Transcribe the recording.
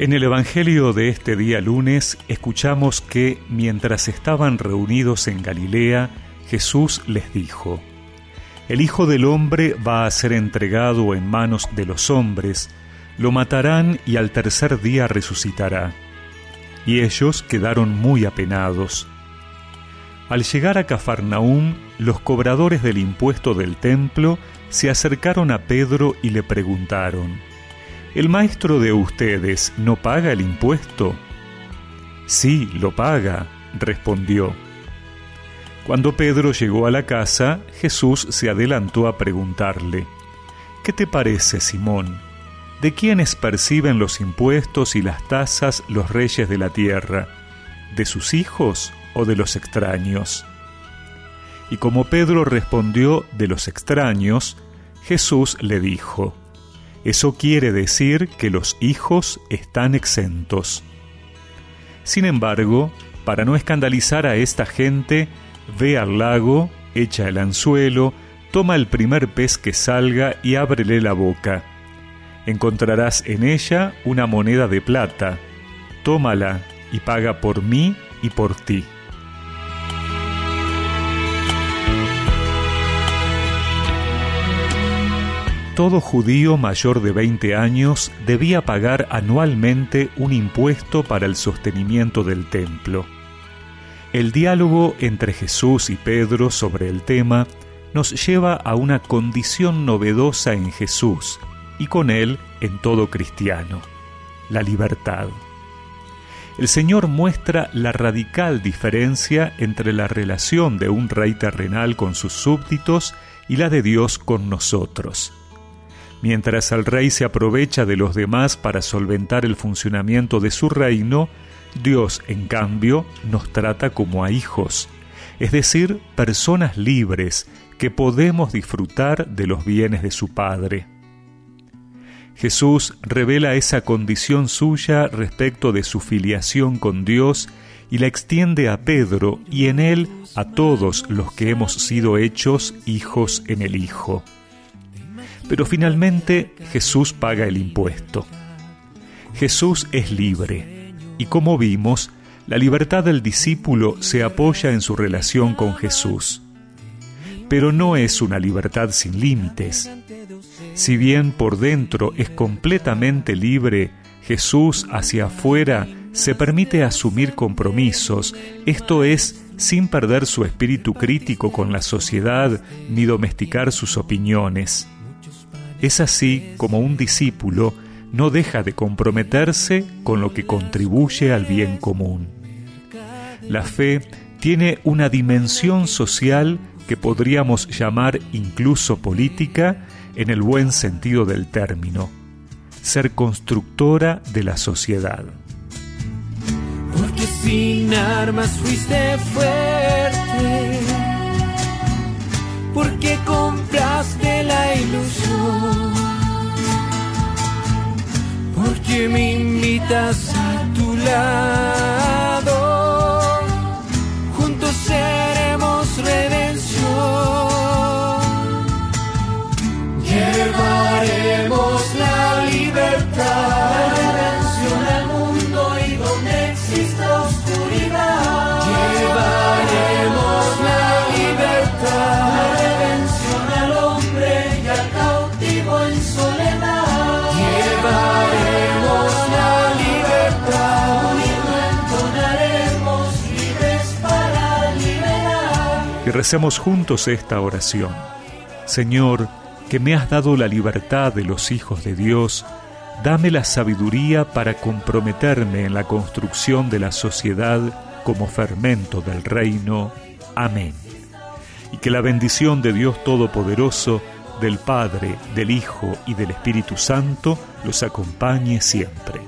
En el Evangelio de este día lunes escuchamos que mientras estaban reunidos en Galilea, Jesús les dijo, El Hijo del Hombre va a ser entregado en manos de los hombres, lo matarán y al tercer día resucitará. Y ellos quedaron muy apenados. Al llegar a Cafarnaúm, los cobradores del impuesto del templo se acercaron a Pedro y le preguntaron, ¿El maestro de ustedes no paga el impuesto? Sí, lo paga, respondió. Cuando Pedro llegó a la casa, Jesús se adelantó a preguntarle, ¿Qué te parece, Simón? ¿De quiénes perciben los impuestos y las tasas los reyes de la tierra? ¿De sus hijos o de los extraños? Y como Pedro respondió de los extraños, Jesús le dijo, eso quiere decir que los hijos están exentos. Sin embargo, para no escandalizar a esta gente, ve al lago, echa el anzuelo, toma el primer pez que salga y ábrele la boca. Encontrarás en ella una moneda de plata. Tómala y paga por mí y por ti. Todo judío mayor de 20 años debía pagar anualmente un impuesto para el sostenimiento del templo. El diálogo entre Jesús y Pedro sobre el tema nos lleva a una condición novedosa en Jesús y con él en todo cristiano, la libertad. El Señor muestra la radical diferencia entre la relación de un rey terrenal con sus súbditos y la de Dios con nosotros. Mientras el rey se aprovecha de los demás para solventar el funcionamiento de su reino, Dios, en cambio, nos trata como a hijos, es decir, personas libres que podemos disfrutar de los bienes de su Padre. Jesús revela esa condición suya respecto de su filiación con Dios y la extiende a Pedro y en él a todos los que hemos sido hechos hijos en el Hijo. Pero finalmente Jesús paga el impuesto. Jesús es libre y como vimos, la libertad del discípulo se apoya en su relación con Jesús. Pero no es una libertad sin límites. Si bien por dentro es completamente libre, Jesús hacia afuera se permite asumir compromisos, esto es, sin perder su espíritu crítico con la sociedad ni domesticar sus opiniones. Es así como un discípulo no deja de comprometerse con lo que contribuye al bien común. La fe tiene una dimensión social que podríamos llamar incluso política en el buen sentido del término, ser constructora de la sociedad. Porque sin armas fuiste fuerte, porque compraste la que me invitas a tu lado. Recemos juntos esta oración. Señor, que me has dado la libertad de los hijos de Dios, dame la sabiduría para comprometerme en la construcción de la sociedad como fermento del reino. Amén. Y que la bendición de Dios Todopoderoso, del Padre, del Hijo y del Espíritu Santo los acompañe siempre.